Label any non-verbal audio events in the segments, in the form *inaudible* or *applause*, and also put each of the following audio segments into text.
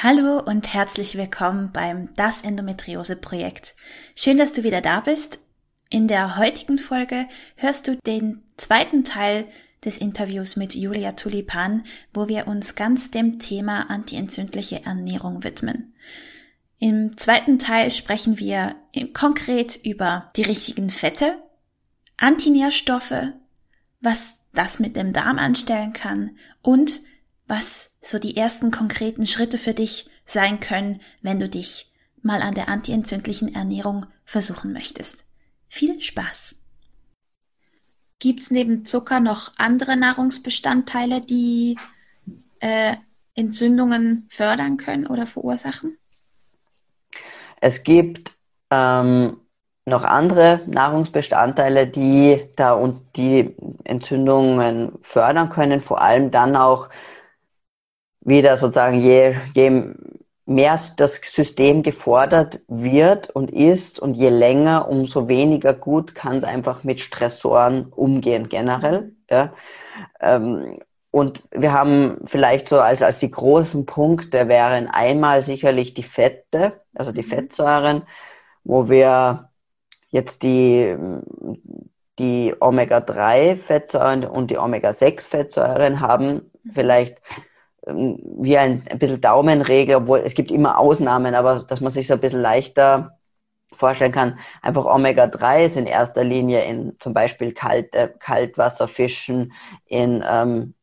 Hallo und herzlich willkommen beim Das Endometriose Projekt. Schön, dass du wieder da bist. In der heutigen Folge hörst du den zweiten Teil des Interviews mit Julia Tulipan, wo wir uns ganz dem Thema antientzündliche Ernährung widmen. Im zweiten Teil sprechen wir konkret über die richtigen Fette, Antinährstoffe, was das mit dem Darm anstellen kann und was so die ersten konkreten Schritte für dich sein können, wenn du dich mal an der antientzündlichen Ernährung versuchen möchtest. Viel Spaß! Gibt's neben Zucker noch andere Nahrungsbestandteile, die äh, Entzündungen fördern können oder verursachen? Es gibt ähm, noch andere Nahrungsbestandteile, die da und die Entzündungen fördern können, vor allem dann auch wieder sozusagen, je, je mehr das System gefordert wird und ist und je länger, umso weniger gut kann es einfach mit Stressoren umgehen generell. Ja. Ähm, und wir haben vielleicht so als, als die großen Punkte wären einmal sicherlich die Fette, also die mhm. Fettsäuren, wo wir jetzt die, die Omega-3-Fettsäuren und die Omega-6-Fettsäuren haben. Mhm. Vielleicht wie ein, ein bisschen Daumenregel, obwohl es gibt immer Ausnahmen, aber dass man sich so ein bisschen leichter vorstellen kann. Einfach Omega-3 ist in erster Linie in zum Beispiel kalte, Kaltwasserfischen, in ähm,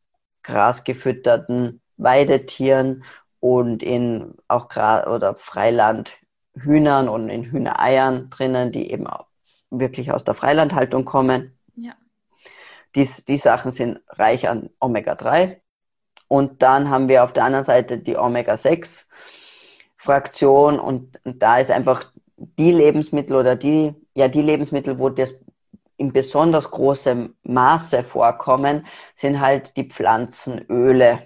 grasgefütterten Weidetieren und in auch Gra oder Freilandhühnern und in Hühnereiern drinnen, die eben auch wirklich aus der Freilandhaltung kommen. Ja. Dies, die Sachen sind reich an Omega-3 und dann haben wir auf der anderen Seite die Omega-6-Fraktion und, und da ist einfach die Lebensmittel oder die, ja, die Lebensmittel, wo das in besonders großem Maße vorkommen, sind halt die Pflanzenöle.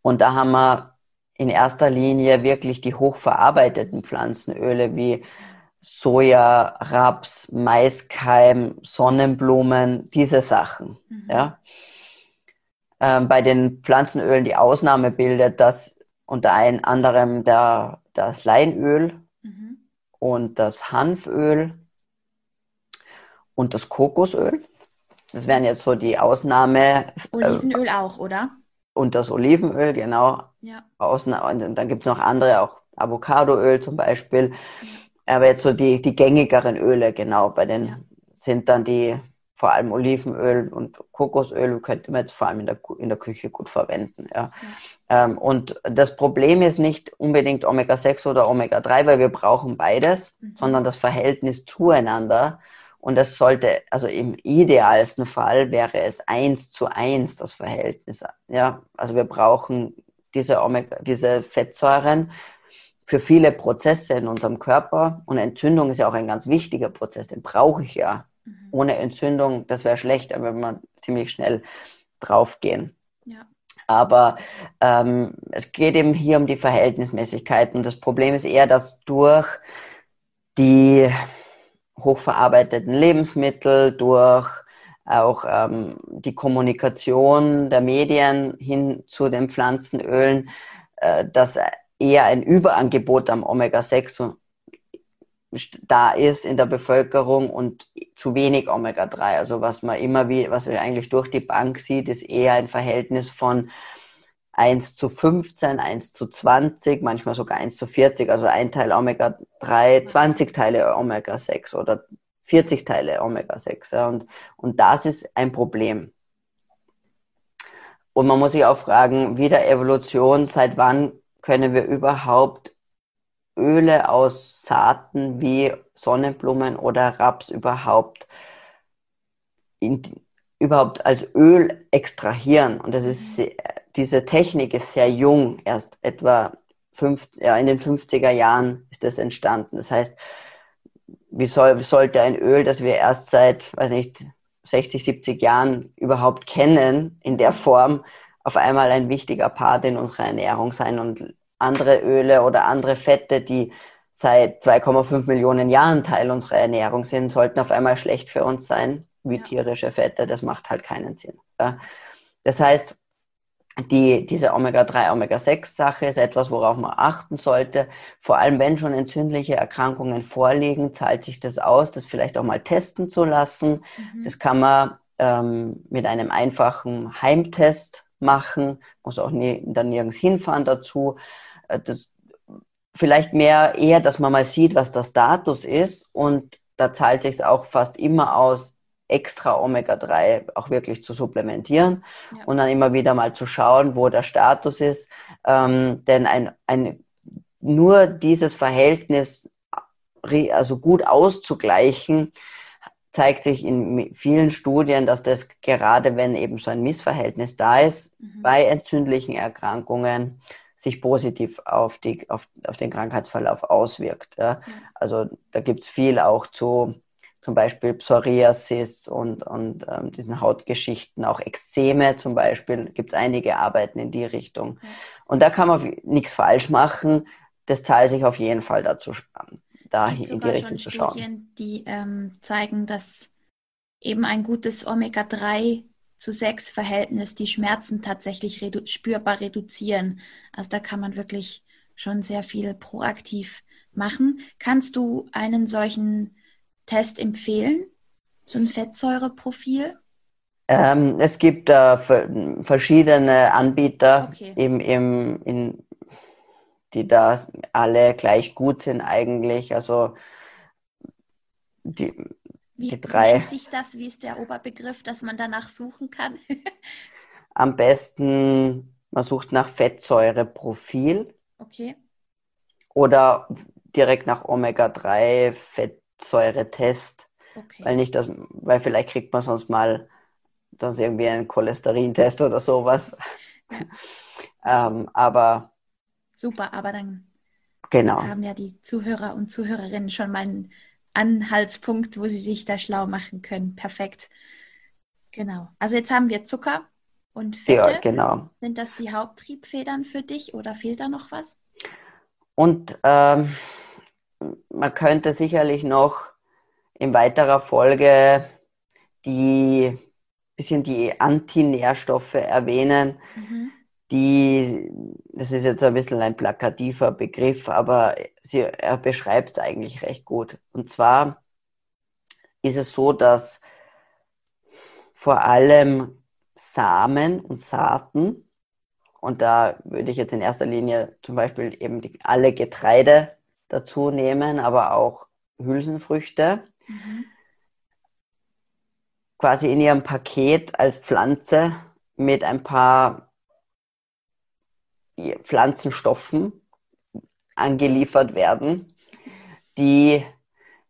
Und da haben wir in erster Linie wirklich die hochverarbeiteten Pflanzenöle wie Soja, Raps, Maiskeim, Sonnenblumen, diese Sachen. Mhm. Ja ähm, bei den Pflanzenölen die Ausnahme bildet, dass unter anderem der, das Leinöl mhm. und das Hanföl und das Kokosöl. Das wären jetzt so die Ausnahme. Olivenöl äh, auch, oder? Und das Olivenöl, genau. Ja. Ausnahme, und dann gibt es noch andere, auch Avocadoöl zum Beispiel. Ja. Aber jetzt so die, die gängigeren Öle, genau, bei den ja. sind dann die vor allem Olivenöl und Kokosöl könnte man jetzt vor allem in der, in der Küche gut verwenden. Ja. ja. Ähm, und das Problem ist nicht unbedingt Omega-6 oder Omega-3, weil wir brauchen beides, mhm. sondern das Verhältnis zueinander. Und das sollte, also im idealsten Fall wäre es eins zu eins das Verhältnis. Ja, also wir brauchen diese Omega, diese Fettsäuren für viele Prozesse in unserem Körper. Und Entzündung ist ja auch ein ganz wichtiger Prozess, den brauche ich ja Mhm. Ohne Entzündung, das wäre schlecht, aber wir ziemlich schnell draufgehen. Ja. Aber ähm, es geht eben hier um die Verhältnismäßigkeit. Und das Problem ist eher, dass durch die hochverarbeiteten Lebensmittel, durch auch ähm, die Kommunikation der Medien hin zu den Pflanzenölen, äh, dass eher ein Überangebot am Omega-6 da ist in der Bevölkerung und zu wenig Omega-3. Also was man immer wie, was man eigentlich durch die Bank sieht, ist eher ein Verhältnis von 1 zu 15, 1 zu 20, manchmal sogar 1 zu 40, also ein Teil Omega-3, 20 Teile Omega-6 oder 40 Teile Omega-6. Ja, und, und das ist ein Problem. Und man muss sich auch fragen, wie der Evolution, seit wann können wir überhaupt Öle aus Saaten wie Sonnenblumen oder Raps überhaupt, in, überhaupt als Öl extrahieren. Und das ist, diese Technik ist sehr jung, erst etwa fünf, ja, in den 50er Jahren ist das entstanden. Das heißt, wie, soll, wie sollte ein Öl, das wir erst seit, weiß nicht, 60, 70 Jahren überhaupt kennen, in der Form, auf einmal ein wichtiger Part in unserer Ernährung sein und andere Öle oder andere Fette, die seit 2,5 Millionen Jahren Teil unserer Ernährung sind, sollten auf einmal schlecht für uns sein, wie ja. tierische Fette. Das macht halt keinen Sinn. Ja. Das heißt, die, diese Omega-3, Omega-6-Sache ist etwas, worauf man achten sollte. Vor allem, wenn schon entzündliche Erkrankungen vorliegen, zahlt sich das aus, das vielleicht auch mal testen zu lassen. Mhm. Das kann man ähm, mit einem einfachen Heimtest machen, muss auch nie, dann nirgends hinfahren dazu. Äh, das, vielleicht mehr eher, dass man mal sieht, was der Status ist und da zahlt sich auch fast immer aus, extra Omega-3 auch wirklich zu supplementieren ja. und dann immer wieder mal zu schauen, wo der Status ist. Ähm, denn ein, ein, nur dieses Verhältnis also gut auszugleichen, zeigt sich in vielen Studien, dass das gerade wenn eben so ein Missverhältnis da ist, mhm. bei entzündlichen Erkrankungen sich positiv auf, die, auf, auf den Krankheitsverlauf auswirkt. Ja. Also da gibt es viel auch zu zum Beispiel Psoriasis und, und ähm, diesen Hautgeschichten, auch Ekzeme zum Beispiel, gibt es einige Arbeiten in die Richtung. Ja. Und da kann man nichts falsch machen. Das zahlt sich auf jeden Fall dazu, da in die Richtung zu schauen. Studien, die ähm, zeigen, dass eben ein gutes Omega-3 zu 6 Verhältnis die Schmerzen tatsächlich redu spürbar reduzieren. Also da kann man wirklich schon sehr viel proaktiv machen. Kannst du einen solchen Test empfehlen? So ein Fettsäureprofil? Ähm, es gibt äh, verschiedene Anbieter, okay. im, im, in, die da alle gleich gut sind eigentlich. Also die, wie die drei. nennt sich das? Wie ist der Oberbegriff, dass man danach suchen kann? *laughs* Am besten, man sucht nach Fettsäureprofil. Okay. Oder direkt nach Omega-3-Fett Säuretest. Okay. Weil nicht, dass, weil vielleicht kriegt man sonst mal sonst irgendwie einen Cholesterintest oder sowas. Ja. *laughs* *laughs* ähm, aber super, aber dann genau. haben ja die Zuhörer und Zuhörerinnen schon mal einen Anhaltspunkt, wo sie sich da schlau machen können. Perfekt. Genau. Also jetzt haben wir Zucker und Fette. Ja, genau. Sind das die Haupttriebfedern für dich oder fehlt da noch was? Und ähm, man könnte sicherlich noch in weiterer Folge die bisschen die Antinährstoffe erwähnen, mhm. Die, das ist jetzt ein bisschen ein plakativer Begriff, aber sie, er beschreibt es eigentlich recht gut. Und zwar ist es so, dass vor allem Samen und Saaten, und da würde ich jetzt in erster Linie zum Beispiel eben die, alle Getreide dazu nehmen, aber auch Hülsenfrüchte. Mhm. Quasi in ihrem Paket als Pflanze mit ein paar Pflanzenstoffen angeliefert werden, die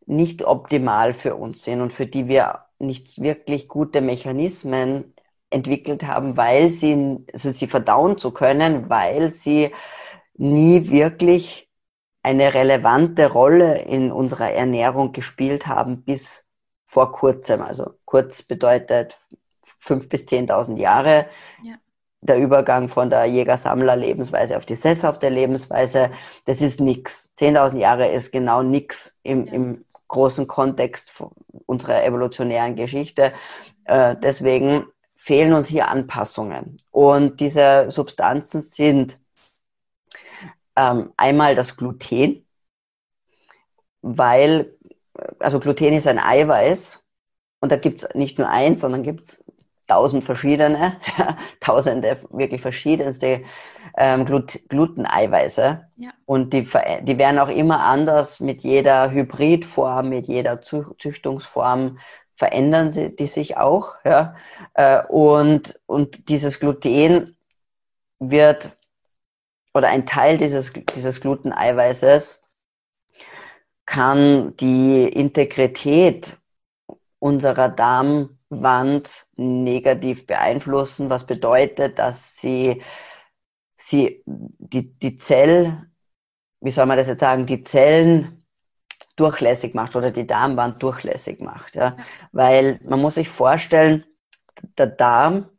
nicht optimal für uns sind und für die wir nicht wirklich gute Mechanismen entwickelt haben, weil sie, also sie verdauen zu können, weil sie nie wirklich eine relevante Rolle in unserer Ernährung gespielt haben bis vor kurzem. Also kurz bedeutet fünf bis zehntausend Jahre. Ja. Der Übergang von der Jäger-Sammler-Lebensweise auf die sesshafte Lebensweise, das ist nichts. Zehntausend Jahre ist genau nichts im, im großen Kontext unserer evolutionären Geschichte. Äh, deswegen fehlen uns hier Anpassungen. Und diese Substanzen sind ähm, einmal das Gluten, weil, also Gluten ist ein Eiweiß und da gibt es nicht nur eins, sondern gibt es tausend verschiedene, *laughs* tausende wirklich verschiedenste ähm, Glut Gluteneiweiße. Ja. Und die, die werden auch immer anders mit jeder Hybridform, mit jeder Züchtungsform verändern sie die sich auch. Ja? Äh, und, und dieses Gluten wird oder ein Teil dieses, dieses Gluteneiweißes kann die Integrität unserer Darmwand negativ beeinflussen, was bedeutet, dass sie, sie die, die Zell, wie soll man das jetzt sagen, die Zellen durchlässig macht oder die Darmwand durchlässig macht. Ja? Weil man muss sich vorstellen, der Darm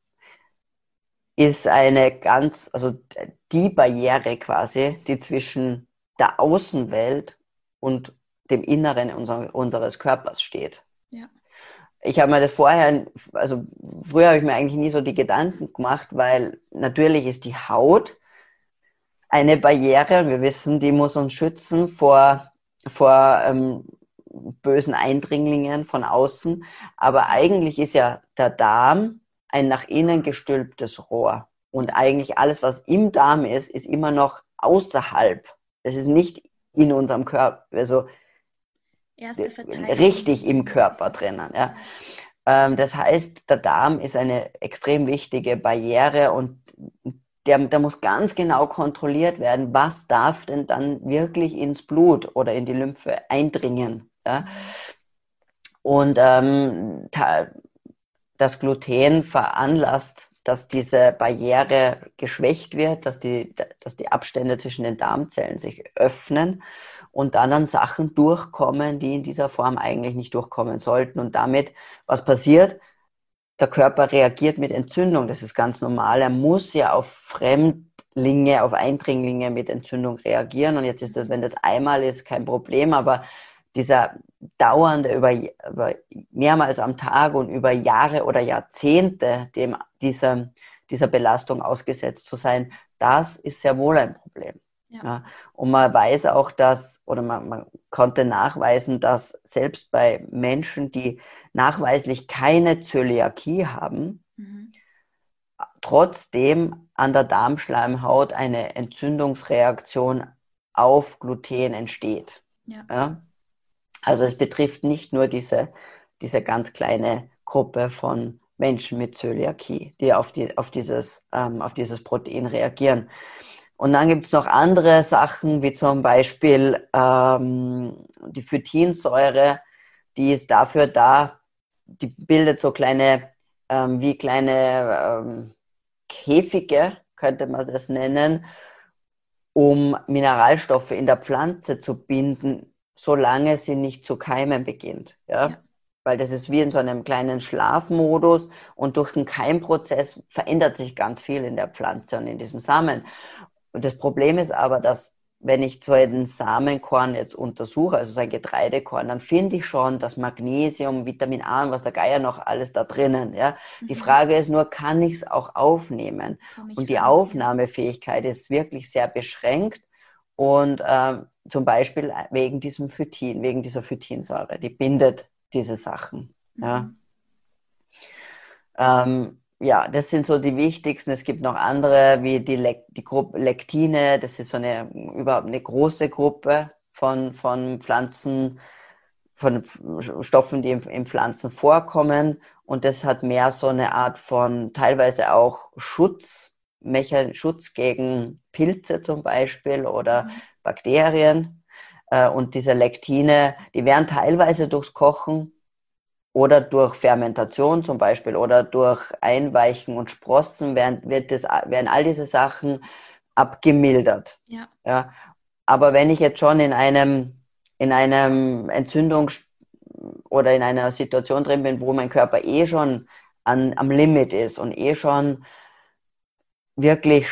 ist eine ganz, also die Barriere quasi, die zwischen der Außenwelt und dem Inneren unser, unseres Körpers steht. Ja. Ich habe mir das vorher, also früher habe ich mir eigentlich nie so die Gedanken gemacht, weil natürlich ist die Haut eine Barriere und wir wissen, die muss uns schützen vor, vor ähm, bösen Eindringlingen von außen. Aber eigentlich ist ja der Darm ein nach innen gestülptes Rohr. Und eigentlich alles, was im Darm ist, ist immer noch außerhalb. Es ist nicht in unserem Körper, also richtig im Körper drinnen. Ja. Ähm, das heißt, der Darm ist eine extrem wichtige Barriere und der, der muss ganz genau kontrolliert werden, was darf denn dann wirklich ins Blut oder in die Lymphe eindringen. Ja? Und ähm, das Gluten veranlasst, dass diese Barriere geschwächt wird, dass die, dass die Abstände zwischen den Darmzellen sich öffnen und dann an Sachen durchkommen, die in dieser Form eigentlich nicht durchkommen sollten. Und damit, was passiert? Der Körper reagiert mit Entzündung. Das ist ganz normal. Er muss ja auf Fremdlinge, auf Eindringlinge mit Entzündung reagieren. Und jetzt ist das, wenn das einmal ist, kein Problem. Aber dieser dauernde über, über mehrmals am Tag und über Jahre oder Jahrzehnte dem, dieser, dieser Belastung ausgesetzt zu sein, das ist sehr wohl ein Problem. Ja. ja. Und man weiß auch, dass, oder man, man konnte nachweisen, dass selbst bei Menschen, die nachweislich keine Zöliakie haben, mhm. trotzdem an der Darmschleimhaut eine Entzündungsreaktion auf Gluten entsteht. Ja. ja? Also es betrifft nicht nur diese, diese ganz kleine Gruppe von Menschen mit Zöliakie, die auf, die, auf, dieses, ähm, auf dieses Protein reagieren. Und dann gibt es noch andere Sachen, wie zum Beispiel ähm, die Phytinsäure, die ist dafür da, die bildet so kleine, ähm, wie kleine ähm, Käfige, könnte man das nennen, um Mineralstoffe in der Pflanze zu binden, solange sie nicht zu keimen beginnt. Ja? ja? Weil das ist wie in so einem kleinen Schlafmodus und durch den Keimprozess verändert sich ganz viel in der Pflanze und in diesem Samen. Und das Problem ist aber, dass wenn ich so einen Samenkorn jetzt untersuche, also so ein Getreidekorn, dann finde ich schon das Magnesium, Vitamin A und was der Geier noch alles da drinnen. Ja? Mhm. Die Frage ist nur, kann ich es auch aufnehmen? Und die Aufnahmefähigkeit ist wirklich sehr beschränkt. Und ähm, zum Beispiel wegen diesem Phytin, wegen dieser Phytinsäure, die bindet diese Sachen. Mhm. Ja. Ähm, ja, das sind so die wichtigsten. Es gibt noch andere, wie die, Le die Gruppe Lektine. Das ist so eine überhaupt eine große Gruppe von, von Pflanzen, von Stoffen, die in, Pflanzen vorkommen. Und das hat mehr so eine Art von teilweise auch Schutz, Schutz gegen Pilze zum Beispiel oder mhm. Bakterien. Äh, und diese Lektine, die werden teilweise durchs Kochen oder durch Fermentation zum Beispiel oder durch Einweichen und Sprossen werden, wird das, werden all diese Sachen abgemildert. Ja. ja. Aber wenn ich jetzt schon in einem, in einem Entzündung oder in einer Situation drin bin, wo mein Körper eh schon an, am Limit ist und eh schon wirklich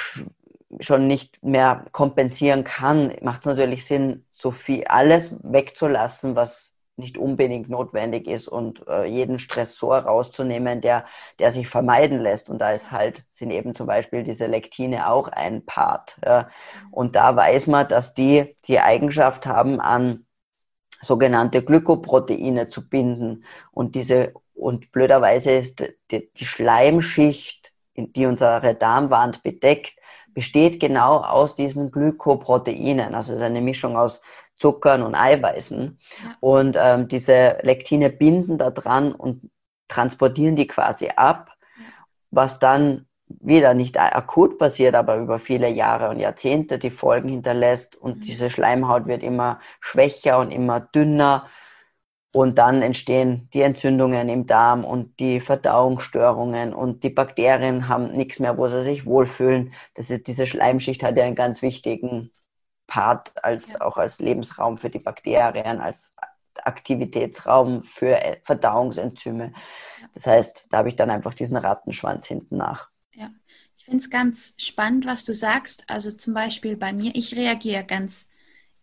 schon nicht mehr kompensieren kann, macht es natürlich Sinn, so viel alles wegzulassen, was nicht unbedingt notwendig ist und äh, jeden Stressor rauszunehmen, der, der sich vermeiden lässt. Und da ist halt, sind eben zum Beispiel diese Lektine auch ein Part. Ja. Und da weiß man, dass die die Eigenschaft haben, an sogenannte Glykoproteine zu binden. Und diese, und blöderweise ist die, die Schleimschicht, die unsere Darmwand bedeckt, besteht genau aus diesen Glykoproteinen. Also es ist eine Mischung aus Zuckern und Eiweißen. Ja. Und ähm, diese Lektine binden da dran und transportieren die quasi ab, ja. was dann wieder nicht akut passiert, aber über viele Jahre und Jahrzehnte die Folgen hinterlässt und mhm. diese Schleimhaut wird immer schwächer und immer dünner und dann entstehen die Entzündungen im Darm und die Verdauungsstörungen und die Bakterien haben nichts mehr, wo sie sich wohlfühlen. Das ist, diese Schleimschicht hat ja einen ganz wichtigen Part, als ja. auch als Lebensraum für die Bakterien, als Aktivitätsraum für äh, Verdauungsenzyme. Das heißt, da habe ich dann einfach diesen Rattenschwanz hinten nach. Ja, ich finde es ganz spannend, was du sagst. Also zum Beispiel bei mir, ich reagiere ganz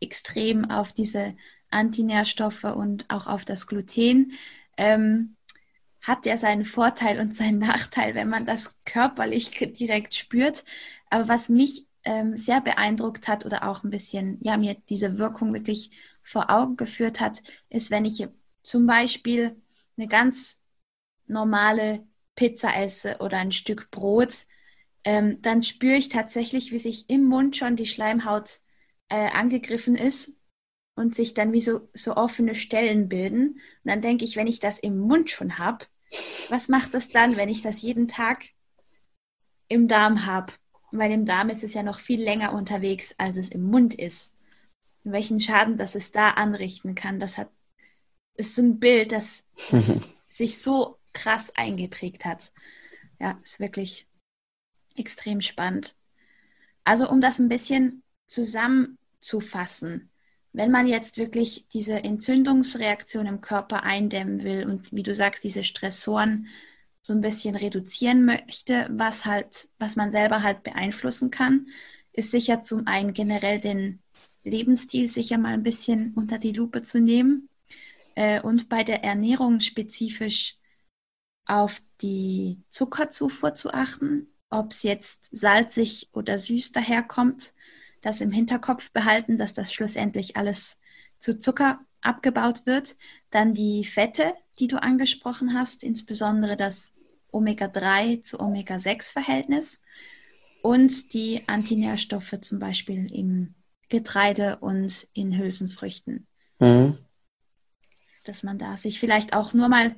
extrem auf diese Antinährstoffe und auch auf das Gluten. Ähm, hat ja seinen Vorteil und seinen *laughs* Nachteil, wenn man das körperlich direkt spürt. Aber was mich ähm, sehr beeindruckt hat oder auch ein bisschen, ja, mir diese Wirkung wirklich vor Augen geführt hat, ist, wenn ich zum Beispiel eine ganz normale Pizza esse oder ein Stück Brot, ähm, dann spüre ich tatsächlich, wie sich im Mund schon die Schleimhaut äh, angegriffen ist und sich dann wie so, so offene Stellen bilden. Und dann denke ich, wenn ich das im Mund schon habe, was macht das dann, wenn ich das jeden Tag im Darm habe? Weil im Darm ist es ja noch viel länger unterwegs, als es im Mund ist. Und welchen Schaden das es da anrichten kann, das hat, ist so ein Bild, das *laughs* sich so krass eingeprägt hat. Ja, ist wirklich extrem spannend. Also um das ein bisschen zusammenzufassen, wenn man jetzt wirklich diese Entzündungsreaktion im Körper eindämmen will und wie du sagst, diese Stressoren so ein bisschen reduzieren möchte, was halt, was man selber halt beeinflussen kann, ist sicher zum einen generell den Lebensstil sicher mal ein bisschen unter die Lupe zu nehmen äh, und bei der Ernährung spezifisch auf die Zuckerzufuhr zu achten, ob es jetzt salzig oder süß daherkommt das im Hinterkopf behalten, dass das schlussendlich alles zu Zucker abgebaut wird. Dann die Fette, die du angesprochen hast, insbesondere das Omega-3 zu Omega-6-Verhältnis und die Antinährstoffe zum Beispiel im Getreide und in Hülsenfrüchten. Mhm. Dass man da sich vielleicht auch nur mal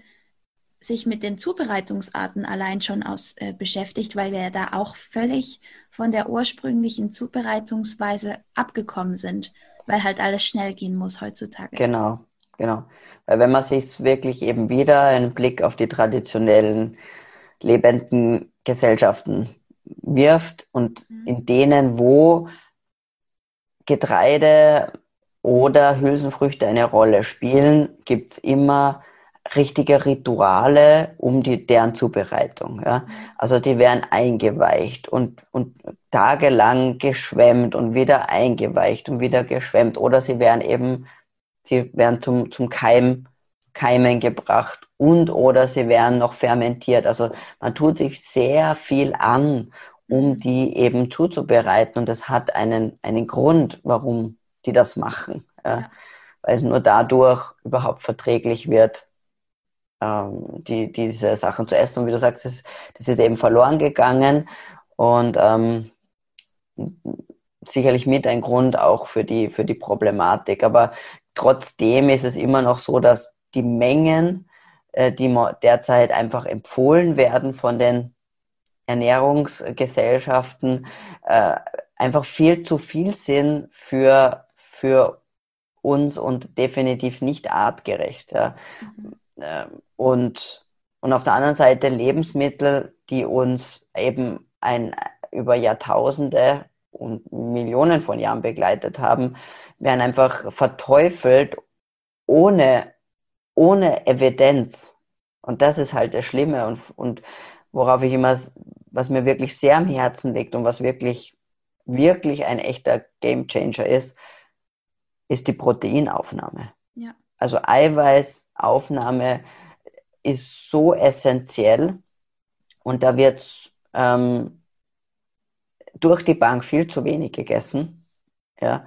sich mit den Zubereitungsarten allein schon aus, äh, beschäftigt, weil wir ja da auch völlig von der ursprünglichen Zubereitungsweise abgekommen sind, weil halt alles schnell gehen muss heutzutage. Genau, genau. Weil wenn man sich wirklich eben wieder einen Blick auf die traditionellen lebenden Gesellschaften wirft und mhm. in denen, wo Getreide oder Hülsenfrüchte eine Rolle spielen, gibt es immer richtige Rituale um die, deren Zubereitung. Ja? Also die werden eingeweicht und, und tagelang geschwemmt und wieder eingeweicht und wieder geschwemmt. Oder sie werden eben, sie werden zum, zum Keim, Keimen gebracht und oder sie werden noch fermentiert. Also man tut sich sehr viel an, um die eben zuzubereiten. Und das hat einen, einen Grund, warum die das machen. Ja? Weil es nur dadurch überhaupt verträglich wird, ähm, die, diese Sachen zu essen. Und wie du sagst, das, das ist eben verloren gegangen und ähm, sicherlich mit ein Grund auch für die, für die Problematik. Aber trotzdem ist es immer noch so, dass die Mengen, äh, die derzeit einfach empfohlen werden von den Ernährungsgesellschaften, äh, einfach viel zu viel sind für, für uns und definitiv nicht artgerecht. Ja. Mhm. Ähm, und, und auf der anderen Seite Lebensmittel, die uns eben ein, über Jahrtausende und Millionen von Jahren begleitet haben, werden einfach verteufelt ohne, ohne Evidenz. Und das ist halt das Schlimme und, und worauf ich immer, was mir wirklich sehr am Herzen liegt und was wirklich, wirklich ein echter Gamechanger ist, ist die Proteinaufnahme. Ja. Also Eiweißaufnahme ist so essentiell und da wird ähm, durch die Bank viel zu wenig gegessen. Ja.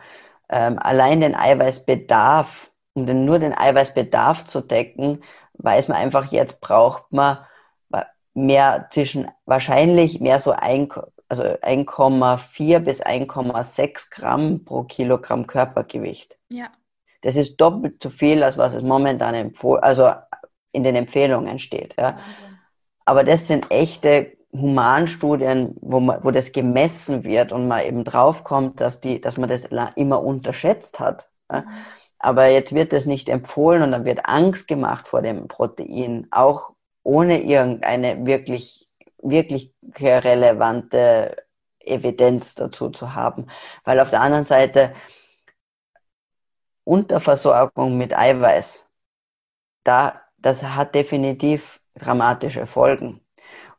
Ähm, allein den Eiweißbedarf, um den, nur den Eiweißbedarf zu decken, weiß man einfach, jetzt braucht man mehr zwischen, wahrscheinlich mehr so ein, also 1,4 bis 1,6 Gramm pro Kilogramm Körpergewicht. Ja. Das ist doppelt so viel, als was es momentan empfohlen, also in den Empfehlungen steht. Ja. Aber das sind echte Humanstudien, wo, man, wo das gemessen wird und man eben draufkommt, dass, die, dass man das immer unterschätzt hat. Ja. Mhm. Aber jetzt wird das nicht empfohlen und dann wird Angst gemacht vor dem Protein, auch ohne irgendeine wirklich, wirklich relevante Evidenz dazu zu haben. Weil auf der anderen Seite Unterversorgung mit Eiweiß, da, das hat definitiv dramatische Folgen.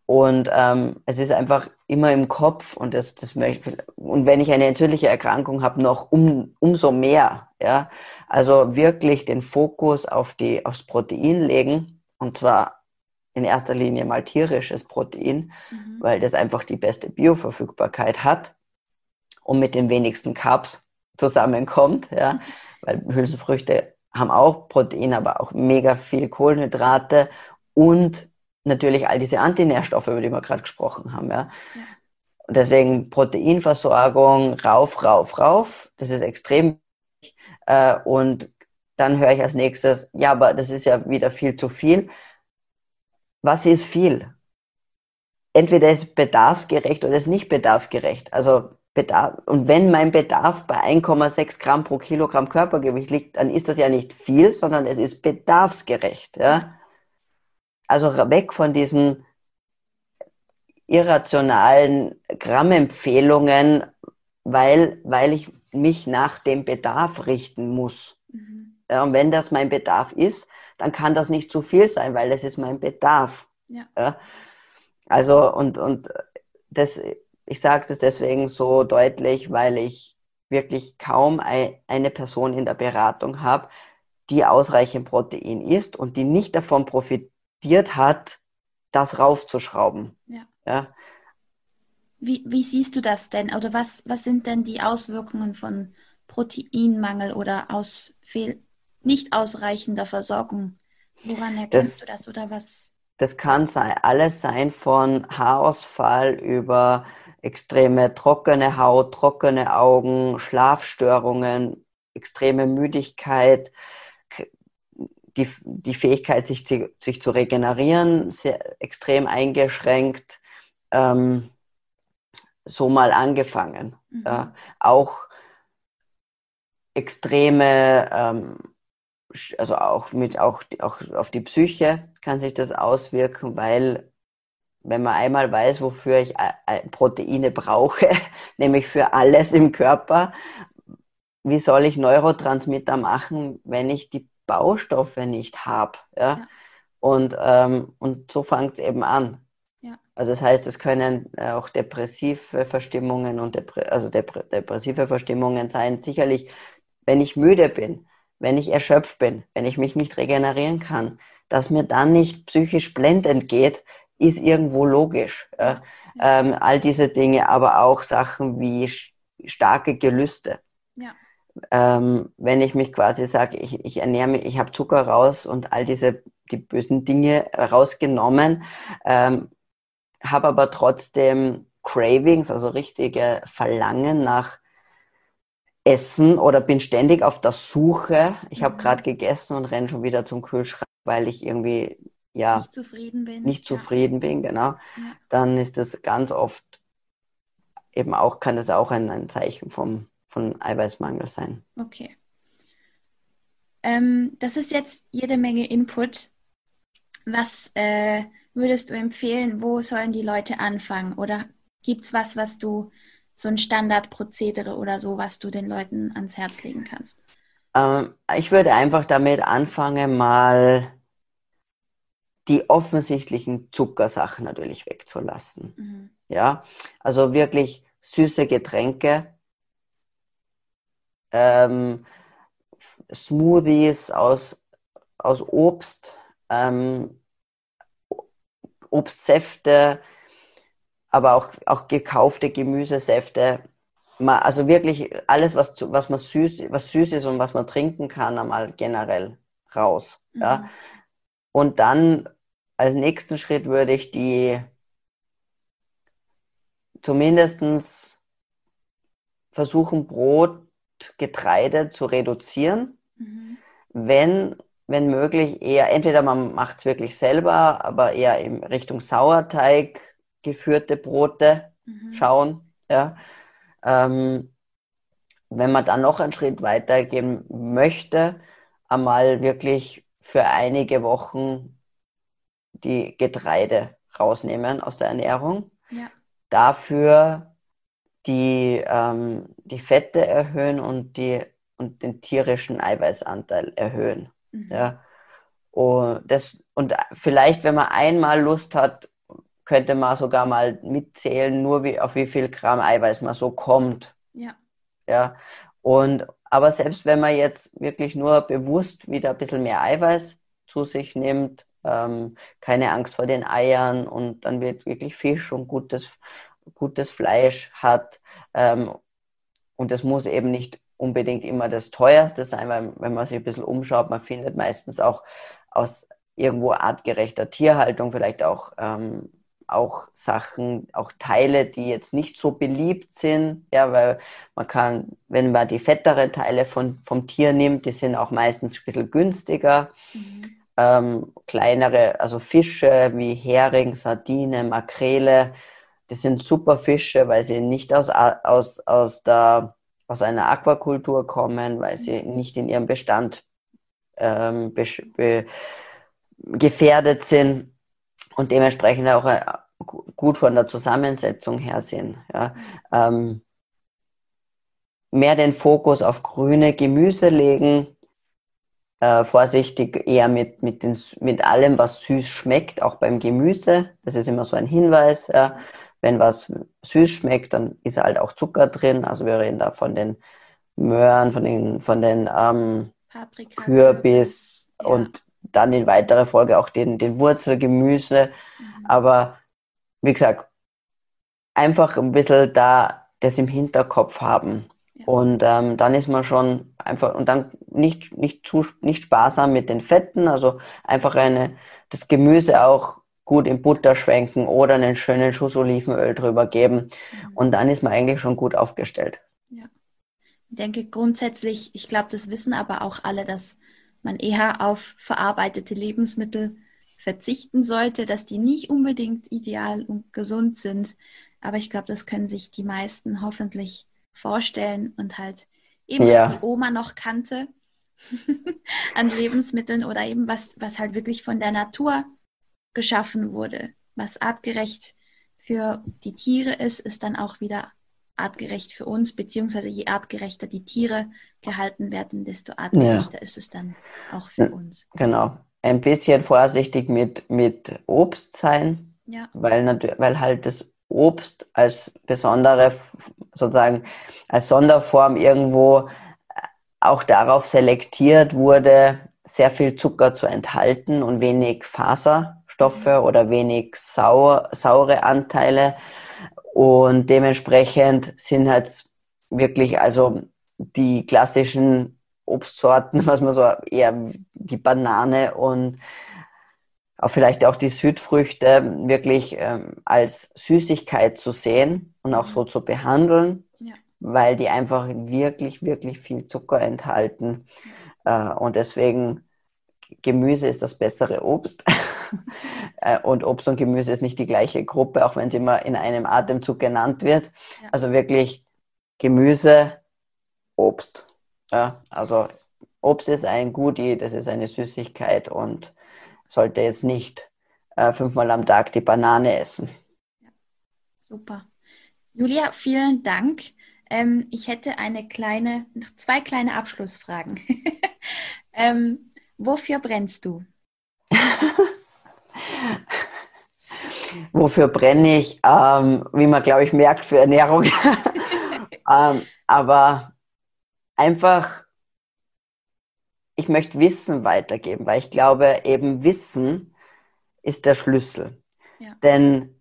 Und ähm, es ist einfach immer im Kopf und das, das möchte, und wenn ich eine entzündliche Erkrankung habe, noch um, umso mehr. Ja? Also wirklich den Fokus auf die, aufs Protein legen und zwar in erster Linie mal tierisches Protein, mhm. weil das einfach die beste Bioverfügbarkeit hat und mit den wenigsten Carbs zusammenkommt. Ja? Weil Hülsenfrüchte haben auch Protein, aber auch mega viel Kohlenhydrate und natürlich all diese Antinährstoffe, über die wir gerade gesprochen haben. Ja. ja. Und deswegen Proteinversorgung rauf, rauf, rauf. Das ist extrem wichtig. Äh, und dann höre ich als nächstes, ja, aber das ist ja wieder viel zu viel. Was ist viel? Entweder ist bedarfsgerecht oder ist nicht bedarfsgerecht. Also Bedarf, und wenn mein Bedarf bei 1,6 Gramm pro Kilogramm Körpergewicht liegt, dann ist das ja nicht viel, sondern es ist bedarfsgerecht. Ja? Also weg von diesen irrationalen Grammempfehlungen, weil, weil ich mich nach dem Bedarf richten muss. Mhm. Ja, und wenn das mein Bedarf ist, dann kann das nicht zu viel sein, weil das ist mein Bedarf. Ja. ja. Also, und, und das, ich sage das deswegen so deutlich, weil ich wirklich kaum eine Person in der Beratung habe, die ausreichend Protein isst und die nicht davon profitiert hat, das raufzuschrauben. Ja. ja. Wie, wie siehst du das denn? Oder was, was sind denn die Auswirkungen von Proteinmangel oder aus fehl, nicht ausreichender Versorgung? Woran erkennst das, du das oder was? Das kann sein, alles sein von Haarausfall über extreme trockene Haut, trockene Augen, Schlafstörungen, extreme Müdigkeit, die, die Fähigkeit, sich, zu, sich zu regenerieren, sehr extrem eingeschränkt. Ähm, so mal angefangen. Mhm. Äh, auch extreme, ähm, also auch mit auch, auch auf die Psyche kann sich das auswirken, weil wenn man einmal weiß, wofür ich Proteine brauche, *laughs* nämlich für alles im Körper, wie soll ich Neurotransmitter machen, wenn ich die Baustoffe nicht habe. Ja? ja? Und, ähm, und so fängt es eben an. Also das heißt, es können äh, auch depressive Verstimmungen und Depre also depre depressive Verstimmungen sein. Sicherlich, wenn ich müde bin, wenn ich erschöpft bin, wenn ich mich nicht regenerieren kann, dass mir dann nicht psychisch blendend geht, ist irgendwo logisch. Ja. Ähm, all diese Dinge, aber auch Sachen wie starke Gelüste. Ja ähm, wenn ich mich quasi sage, ich, ich ernähre mich, ich habe Zucker raus und all diese die bösen Dinge rausgenommen, ähm, habe aber trotzdem Cravings, also richtige Verlangen nach Essen oder bin ständig auf der Suche. Ich habe mhm. gerade gegessen und renne schon wieder zum Kühlschrank, weil ich irgendwie ja nicht zufrieden bin. Nicht ja. zufrieden bin, genau. Ja. Dann ist das ganz oft eben auch, kann das auch ein, ein Zeichen vom von Eiweißmangel sein. Okay. Ähm, das ist jetzt jede Menge Input. Was äh, würdest du empfehlen? Wo sollen die Leute anfangen? Oder gibt es was, was du, so ein Standardprozedere oder so, was du den Leuten ans Herz legen kannst? Ähm, ich würde einfach damit anfangen, mal die offensichtlichen Zuckersachen natürlich wegzulassen. Mhm. Ja, also wirklich süße Getränke ähm, Smoothies aus, aus Obst, ähm, Obstsäfte, aber auch, auch gekaufte Gemüsesäfte. Also wirklich alles, was, was, man süß, was süß ist und was man trinken kann, einmal generell raus. Mhm. Ja. Und dann als nächsten Schritt würde ich die zumindest versuchen, Brot Getreide zu reduzieren. Mhm. Wenn, wenn möglich, eher, entweder man macht es wirklich selber, aber eher in Richtung Sauerteig geführte Brote mhm. schauen. Ja. Ähm, wenn man dann noch einen Schritt weitergehen möchte, einmal wirklich für einige Wochen die Getreide rausnehmen aus der Ernährung. Ja. Dafür die, ähm, die Fette erhöhen und, die, und den tierischen Eiweißanteil erhöhen. Mhm. Ja. Und, das, und vielleicht, wenn man einmal Lust hat, könnte man sogar mal mitzählen, nur wie, auf wie viel Gramm Eiweiß man so kommt. Ja. Ja. Und, aber selbst wenn man jetzt wirklich nur bewusst wieder ein bisschen mehr Eiweiß zu sich nimmt, ähm, keine Angst vor den Eiern und dann wird wirklich Fisch und gutes, gutes Fleisch hat. Ähm, und es muss eben nicht unbedingt immer das teuerste sein, weil wenn man sich ein bisschen umschaut, man findet meistens auch aus irgendwo artgerechter Tierhaltung vielleicht auch, ähm, auch Sachen, auch Teile, die jetzt nicht so beliebt sind, ja, weil man kann, wenn man die fetteren Teile von, vom Tier nimmt, die sind auch meistens ein bisschen günstiger. Mhm ähm, kleinere, also Fische wie Hering, Sardine, Makrele. Das sind super Fische, weil sie nicht aus, aus, aus, der, aus einer Aquakultur kommen, weil sie nicht in ihrem Bestand ähm, be, gefährdet sind und dementsprechend auch äh, gut von der Zusammensetzung her sind. Ja. Ähm, mehr den Fokus auf grüne Gemüse legen, äh, vorsichtig eher mit, mit, den, mit allem, was süß schmeckt, auch beim Gemüse. Das ist immer so ein Hinweis. Ja. Wenn was süß schmeckt, dann ist halt auch Zucker drin. Also wir reden da von den Möhren, von den, von den ähm, Paprika, Kürbis ja. und dann in weiterer Folge auch den, den Wurzelgemüse. Mhm. Aber wie gesagt, einfach ein bisschen da das im Hinterkopf haben. Und ähm, dann ist man schon einfach, und dann nicht, nicht, zu, nicht sparsam mit den Fetten, also einfach eine, das Gemüse auch gut in Butter schwenken oder einen schönen Schuss Olivenöl drüber geben. Mhm. Und dann ist man eigentlich schon gut aufgestellt. Ja. Ich denke grundsätzlich, ich glaube, das wissen aber auch alle, dass man eher auf verarbeitete Lebensmittel verzichten sollte, dass die nicht unbedingt ideal und gesund sind. Aber ich glaube, das können sich die meisten hoffentlich vorstellen und halt eben, ja. was die Oma noch kannte *laughs* an Lebensmitteln oder eben was, was halt wirklich von der Natur geschaffen wurde. Was artgerecht für die Tiere ist, ist dann auch wieder artgerecht für uns, beziehungsweise je artgerechter die Tiere gehalten werden, desto artgerechter ja. ist es dann auch für uns. Genau. Ein bisschen vorsichtig mit, mit Obst sein, ja. weil, weil halt das Obst als besondere, sozusagen als Sonderform irgendwo auch darauf selektiert wurde, sehr viel Zucker zu enthalten und wenig Faserstoffe mhm. oder wenig sauer, saure Anteile. Und dementsprechend sind halt wirklich also die klassischen Obstsorten, *laughs* was man so eher die Banane und auch vielleicht auch die Südfrüchte wirklich ähm, als Süßigkeit zu sehen und auch mhm. so zu behandeln, ja. weil die einfach wirklich, wirklich viel Zucker enthalten. Äh, und deswegen Gemüse ist das bessere Obst. *laughs* Äh, und Obst und Gemüse ist nicht die gleiche Gruppe, auch wenn es immer in einem Atemzug genannt wird. Ja. Also wirklich Gemüse, Obst. Ja, also Obst ist ein Goodie, das ist eine Süßigkeit und sollte jetzt nicht äh, fünfmal am Tag die Banane essen. Ja, super. Julia, vielen Dank. Ähm, ich hätte eine kleine, zwei kleine Abschlussfragen. *laughs* ähm, wofür brennst du? *laughs* wofür brenne ich? Ähm, wie man, glaube ich, merkt, für Ernährung. *laughs* Ähm, aber einfach ich möchte Wissen weitergeben, weil ich glaube, eben Wissen ist der Schlüssel. Ja. Denn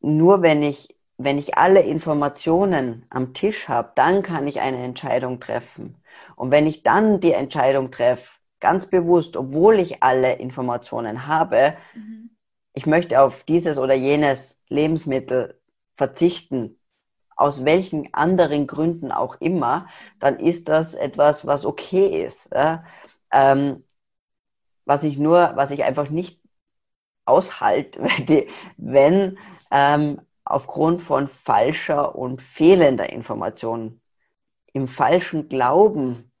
nur wenn ich, wenn ich alle Informationen am Tisch habe, dann kann ich eine Entscheidung treffen. Und wenn ich dann die Entscheidung treffe, ganz bewusst, obwohl ich alle Informationen habe, mhm. ich möchte auf dieses oder jenes Lebensmittel verzichten, aus welchen anderen Gründen auch immer, dann ist das etwas, was okay ist. Ja? Ähm, was ich nur, was ich einfach nicht aushalte, *laughs* wenn ähm, aufgrund von falscher und fehlender Information im falschen Glauben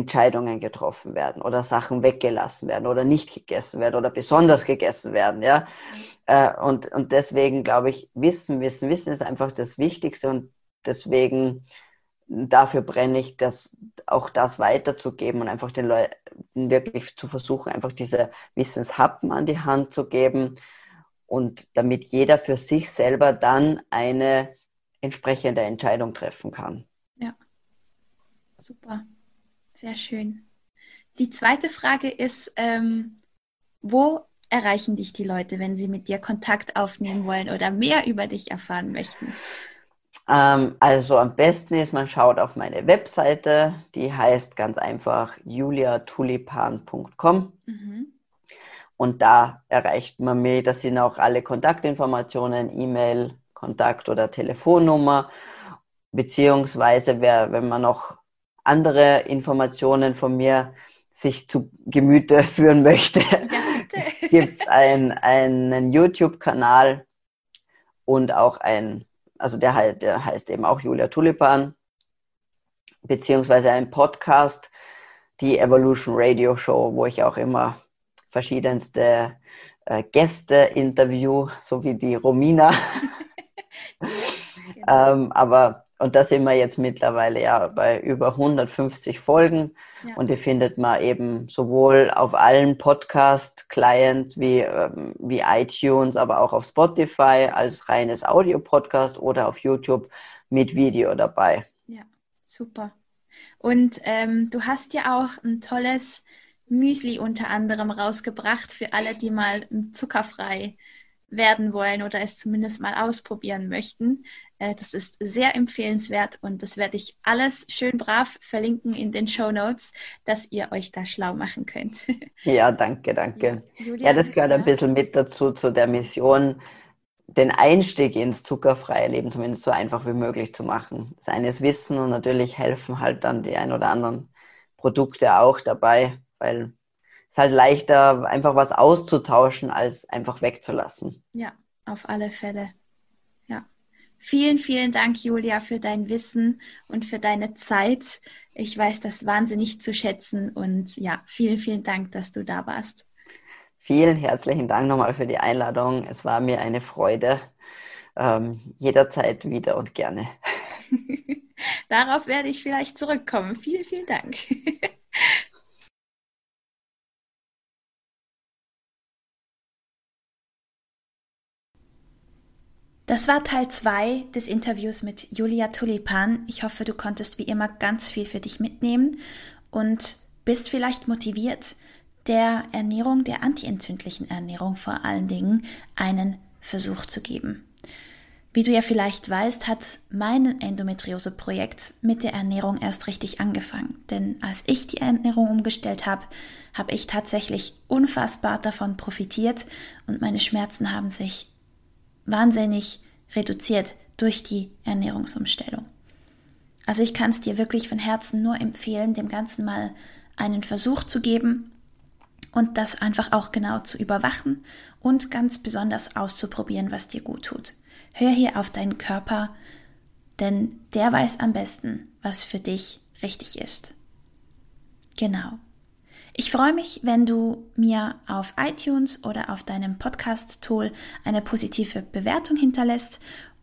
Entscheidungen getroffen werden oder Sachen weggelassen werden oder nicht gegessen werden oder besonders gegessen werden, ja. Äh, und, und deswegen glaube ich, Wissen, Wissen, Wissen ist einfach das Wichtigste und deswegen dafür brenne ich, das, auch das weiterzugeben und einfach den Leuten wirklich zu versuchen, einfach diese Wissenshappen an die Hand zu geben und damit jeder für sich selber dann eine entsprechende Entscheidung treffen kann. Ja, super, sehr schön. Die zweite Frage ist, ähm, wo erreichen dich die Leute, wenn sie mit dir Kontakt aufnehmen wollen oder mehr über dich erfahren möchten? Ähm, also am besten ist, man schaut auf meine Webseite, die heißt ganz einfach juliatulipan.com. Mhm. Und da erreicht man mich, das sind auch alle Kontaktinformationen, E-Mail, Kontakt oder Telefonnummer. Beziehungsweise, wer, wenn man noch andere Informationen von mir sich zu Gemüte *laughs* führen möchte, ja, gibt es ein, einen YouTube-Kanal und auch ein also der, der heißt eben auch Julia Tulipan, beziehungsweise ein Podcast, die Evolution Radio Show, wo ich auch immer verschiedenste äh, Gäste interview, so wie die Romina. *laughs* *laughs* genau. ähm, aber und da sind wir jetzt mittlerweile ja bei über 150 Folgen. Ja. Und die findet man eben sowohl auf allen Podcast-Clients wie, ähm, wie iTunes, aber auch auf Spotify als reines Audio-Podcast oder auf YouTube mit Video dabei. Ja, super. Und ähm, du hast ja auch ein tolles Müsli unter anderem rausgebracht für alle, die mal zuckerfrei werden wollen oder es zumindest mal ausprobieren möchten. Äh, das ist sehr empfehlenswert und das werde ich alles schön brav verlinken in den Show Notes, dass ihr euch da schlau machen könnt. *laughs* Ja, danke, danke. Julia, ja, das gehört ein bisschen mit dazu, zu der Mission, den Einstieg ins zuckerfreie Leben zumindest so einfach wie möglich zu machen. Seines Wissen und natürlich helfen halt dann die ein oder anderen Produkte auch dabei, weil es halt leichter, einfach was auszutauschen, als einfach wegzulassen. Ja, auf alle Fälle. Vielen, vielen Dank, Julia, für dein Wissen und für deine Zeit. Ich weiß das wahnsinnig zu schätzen und ja, vielen, vielen Dank, dass du da warst. Vielen herzlichen Dank nochmal für die Einladung. Es war mir eine Freude. Ähm, jederzeit wieder und gerne. *laughs* Darauf werde ich vielleicht zurückkommen. Vielen, vielen Dank. *laughs* Das war Teil 2 des Interviews mit Julia Tulipan. Ich hoffe, du konntest wie immer ganz viel für dich mitnehmen und bist vielleicht motiviert, der Ernährung, der antientzündlichen Ernährung vor allen Dingen, einen Versuch zu geben. Wie du ja vielleicht weißt, hat mein Endometriose-Projekt mit der Ernährung erst richtig angefangen. Denn als ich die Ernährung umgestellt habe, habe ich tatsächlich unfassbar davon profitiert und meine Schmerzen haben sich wahnsinnig reduziert durch die Ernährungsumstellung. Also ich kann es dir wirklich von Herzen nur empfehlen, dem Ganzen mal einen Versuch zu geben und das einfach auch genau zu überwachen und ganz besonders auszuprobieren, was dir gut tut. Hör hier auf deinen Körper, denn der weiß am besten, was für dich richtig ist. Genau. Ich freue mich, wenn du mir auf iTunes oder auf deinem Podcast-Tool eine positive Bewertung hinterlässt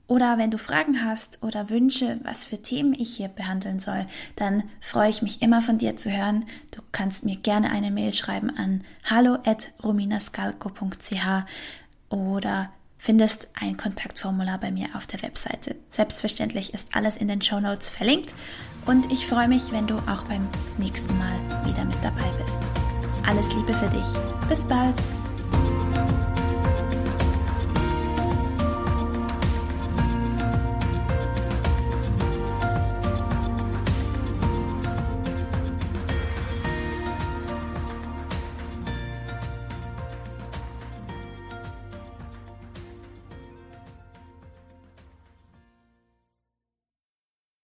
oder wenn du Fragen hast oder Wünsche, was für Themen ich hier behandeln soll, dann freue ich mich immer von dir zu hören. Du kannst mir gerne eine Mail schreiben an hallo@rominascalco.ch oder findest ein Kontaktformular bei mir auf der Webseite. Selbstverständlich ist alles in den Show Notes verlinkt und ich freue mich, wenn du auch beim nächsten Mal wieder mit dabei bist. Alles Liebe für dich. Bis bald.